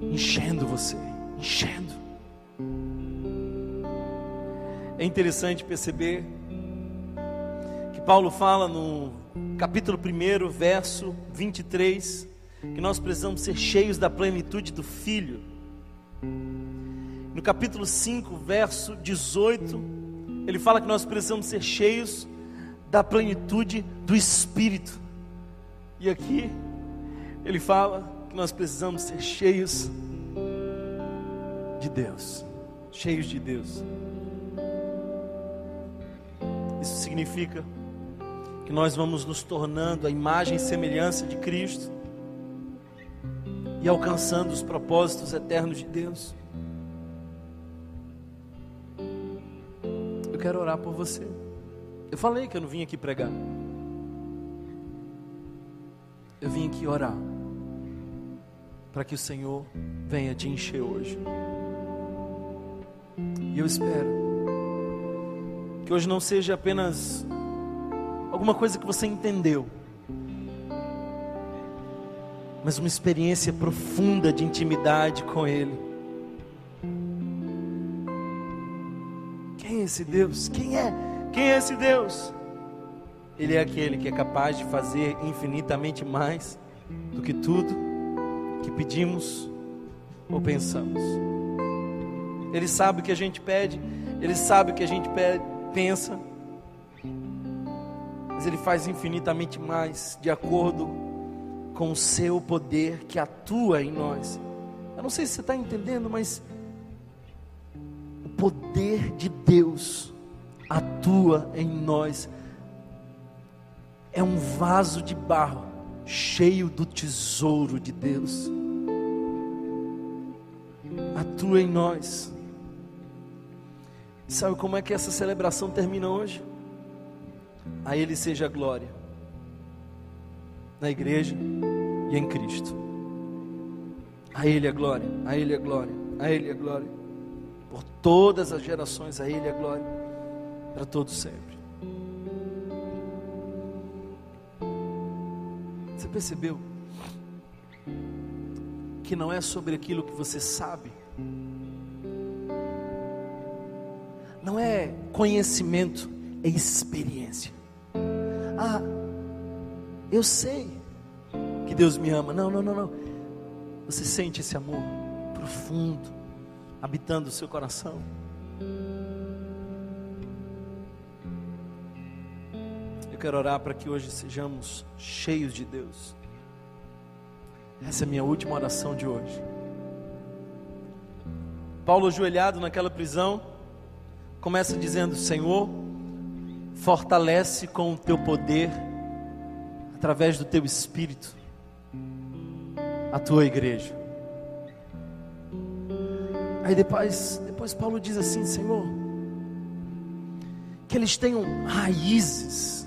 enchendo você, enchendo? É interessante perceber que Paulo fala no capítulo 1, verso 23, que nós precisamos ser cheios da plenitude do Filho. No capítulo 5, verso 18, ele fala que nós precisamos ser cheios da plenitude do Espírito. E aqui, ele fala que nós precisamos ser cheios de Deus. Cheios de Deus. Isso significa que nós vamos nos tornando a imagem e semelhança de Cristo e alcançando os propósitos eternos de Deus. Eu quero orar por você. Eu falei que eu não vim aqui pregar. Eu vim aqui orar para que o Senhor venha te encher hoje. E eu espero Que hoje não seja apenas alguma coisa que você entendeu, mas uma experiência profunda de intimidade com Ele. Quem é esse Deus? Quem é? Quem é esse Deus? Ele é aquele que é capaz de fazer infinitamente mais do que tudo que pedimos ou pensamos. Ele sabe o que a gente pede, ele sabe o que a gente pede, pensa, ele faz infinitamente mais de acordo com o seu poder que atua em nós. Eu não sei se você está entendendo, mas o poder de Deus atua em nós. É um vaso de barro cheio do tesouro de Deus. Atua em nós. Sabe como é que essa celebração termina hoje? A Ele seja a glória, na igreja e em Cristo. A Ele a glória, a Ele a glória, a Ele a glória. Por todas as gerações, a Ele a glória, para todos sempre. Você percebeu que não é sobre aquilo que você sabe, não é conhecimento, é experiência. Ah, eu sei que Deus me ama. Não, não, não, não. Você sente esse amor profundo habitando o seu coração. Eu quero orar para que hoje sejamos cheios de Deus. Essa é a minha última oração de hoje. Paulo, ajoelhado naquela prisão, começa dizendo: Senhor, fortalece com o teu poder, através do teu espírito, a tua igreja. Aí depois, depois Paulo diz assim: Senhor, que eles tenham raízes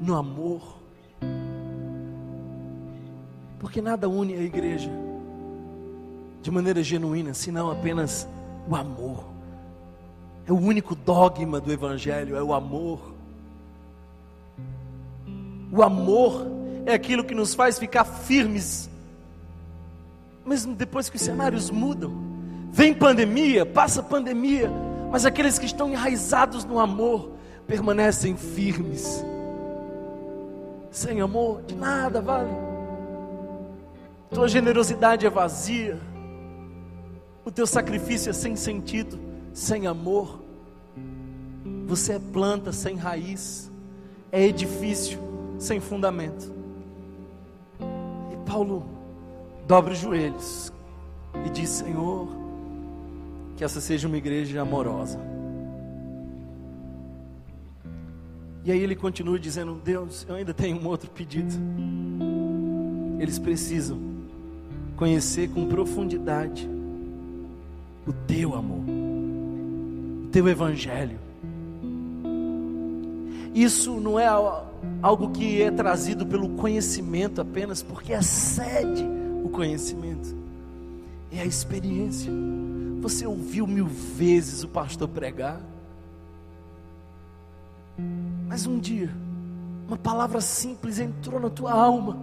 no amor, porque nada une a igreja de maneira genuína, senão apenas o amor. É o único dogma do Evangelho, é o amor. O amor é aquilo que nos faz ficar firmes, mesmo depois que os cenários mudam. Vem pandemia, passa pandemia, mas aqueles que estão enraizados no amor permanecem firmes. Sem amor, de nada vale. Tua generosidade é vazia, o teu sacrifício é sem sentido, sem amor. Você é planta sem raiz, é edifício sem fundamento. E Paulo dobra os joelhos e diz: Senhor, que essa seja uma igreja amorosa. E aí ele continua dizendo: Deus, eu ainda tenho um outro pedido. Eles precisam conhecer com profundidade o teu amor, teu evangelho. Isso não é algo que é trazido pelo conhecimento apenas, porque excede o conhecimento, é a experiência. Você ouviu mil vezes o pastor pregar, mas um dia, uma palavra simples entrou na tua alma,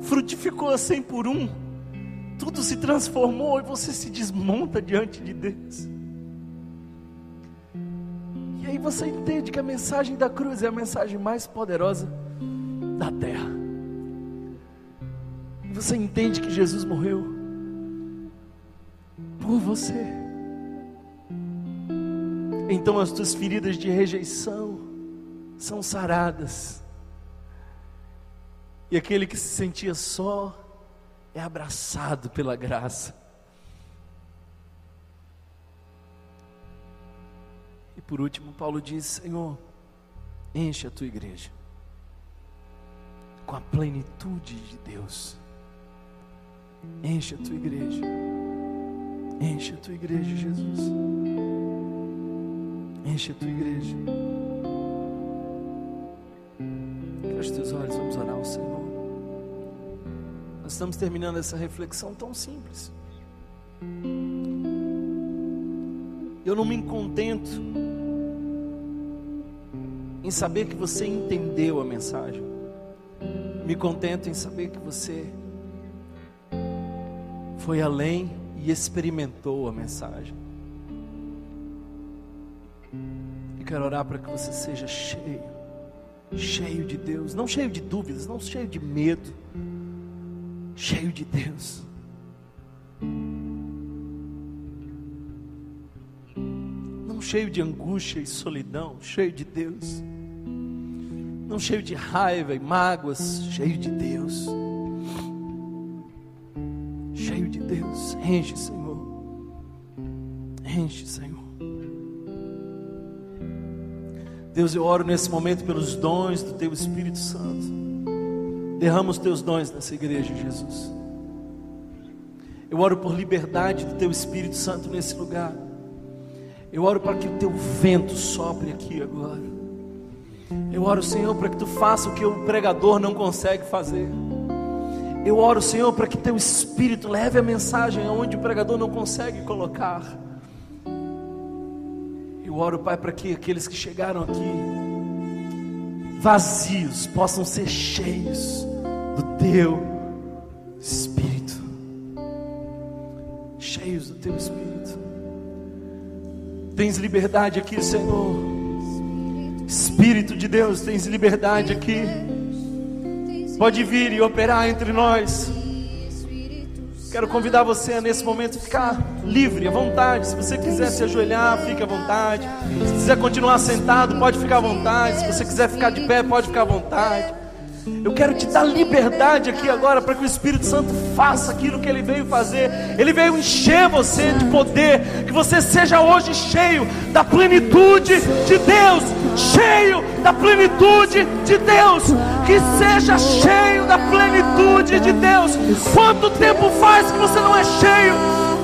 frutificou a cem por um, tudo se transformou e você se desmonta diante de Deus. E aí você entende que a mensagem da cruz é a mensagem mais poderosa da terra. E você entende que Jesus morreu por você. Então as tuas feridas de rejeição são saradas. E aquele que se sentia só é abraçado pela graça. Por último, Paulo diz: Senhor, enche a tua igreja com a plenitude de Deus. Enche a tua igreja. Enche a tua igreja, Jesus. Enche a tua igreja. Feche teus olhos, vamos orar ao Senhor. Nós estamos terminando essa reflexão tão simples. Eu não me contento em saber que você entendeu a mensagem. Me contento em saber que você foi além e experimentou a mensagem. E quero orar para que você seja cheio, cheio de Deus, não cheio de dúvidas, não cheio de medo, cheio de Deus. Não cheio de angústia e solidão, cheio de Deus. Não cheio de raiva e mágoas, cheio de Deus. Cheio de Deus. Enche, Senhor. Enche, Senhor. Deus, eu oro nesse momento pelos dons do Teu Espírito Santo. Derrama os Teus dons nessa igreja, Jesus. Eu oro por liberdade do Teu Espírito Santo nesse lugar. Eu oro para que o Teu vento sopre aqui agora. Eu oro, Senhor, para que Tu faça o que o pregador não consegue fazer. Eu oro, Senhor, para que Teu Espírito leve a mensagem aonde o pregador não consegue colocar. Eu oro, Pai, para que aqueles que chegaram aqui vazios possam ser cheios do Teu Espírito. Cheios do Teu Espírito. Tens liberdade aqui, Senhor. Espírito de Deus, tens liberdade aqui. Pode vir e operar entre nós. Quero convidar você a nesse momento ficar livre, à vontade. Se você quiser se ajoelhar, fique à vontade. Se quiser continuar sentado, pode ficar à vontade. Se você quiser ficar de pé, pode ficar à vontade. Eu quero te dar liberdade aqui agora para que o Espírito Santo faça aquilo que ele veio fazer. Ele veio encher você de poder, que você seja hoje cheio da plenitude de Deus, cheio da plenitude de Deus, que seja cheio da plenitude de Deus. Quanto tempo faz que você não é cheio?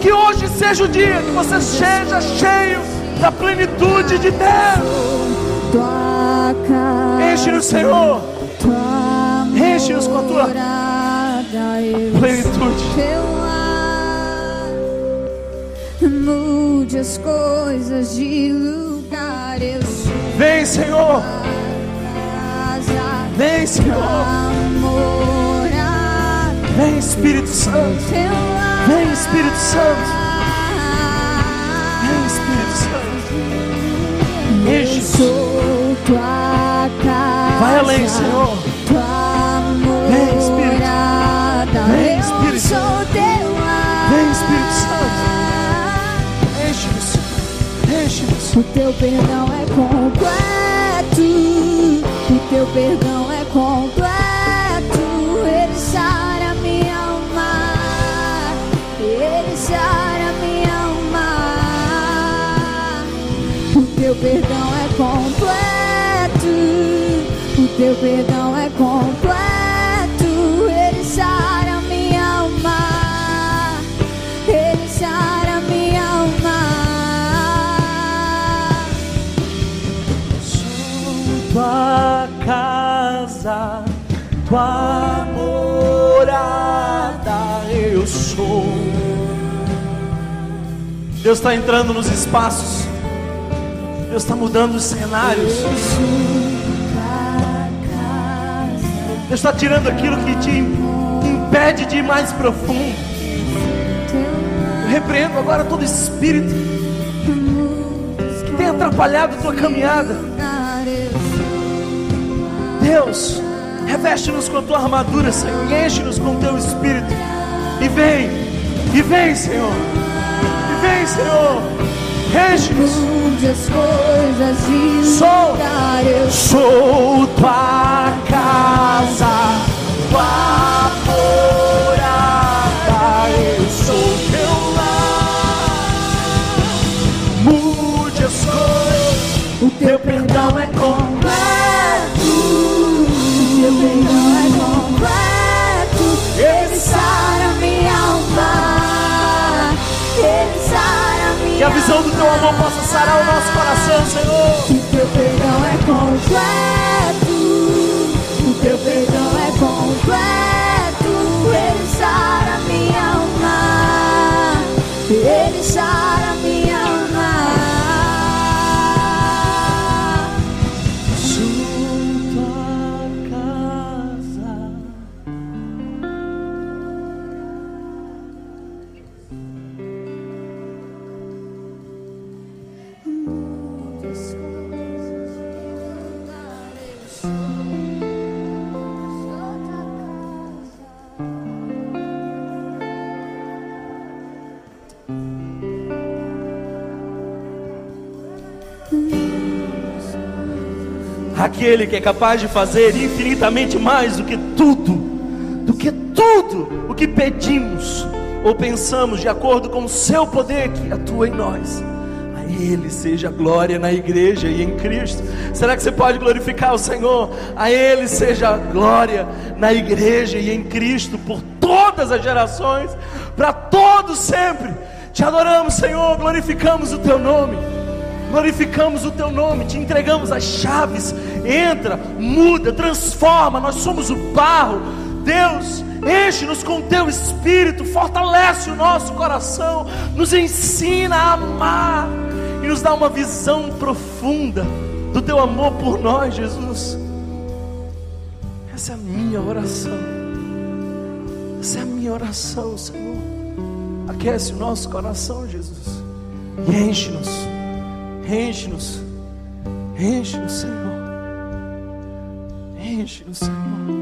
Que hoje seja o dia que você seja cheio da plenitude de Deus. Casa, Enche-nos, Senhor. Tua Enche-nos com a tua plenitude. Mude as coisas de lugar, Vem, Senhor. Vem, Senhor. Vem, Espírito Santo. Vem, Espírito Santo. Vem, Espírito Santo. Enche. Vai além, Senhor. Sou teu lar. Vem, Espírito Santo. Enche-nos. Enche-nos. O teu perdão é completo. O teu perdão é completo. Ele sara minha alma. Ele sara minha alma. O teu perdão é completo. O teu perdão é completo. Deus está entrando nos espaços. Deus está mudando os cenários. Deus está tirando aquilo que te impede de ir mais profundo. Eu repreendo agora todo espírito que tem atrapalhado tua caminhada. Deus, reveste-nos com a tua armadura, Senhor, enche-nos com o teu espírito. E vem, e vem, Senhor, vem, Senhor, de Sou. Sou tua casa, tua minha Que a visão do teu amor possa sarar o nosso coração, Senhor. O teu perdão é completo, o teu perdão é completo, aquele que é capaz de fazer infinitamente mais do que tudo, do que tudo o que pedimos ou pensamos, de acordo com o seu poder que atua em nós. A Ele seja glória na igreja e em Cristo. Será que você pode glorificar o Senhor? A Ele seja glória na igreja e em Cristo por todas as gerações, para todos sempre. Te adoramos, Senhor, glorificamos o Teu nome glorificamos o teu nome, te entregamos as chaves. Entra, muda, transforma. Nós somos o barro. Deus, enche-nos com teu espírito, fortalece o nosso coração, nos ensina a amar e nos dá uma visão profunda do teu amor por nós, Jesus. Essa é a minha oração. Essa é a minha oração, Senhor. Aquece o nosso coração, Jesus. E enche-nos Enche-nos, enche-nos, Senhor. Enche-nos, Senhor.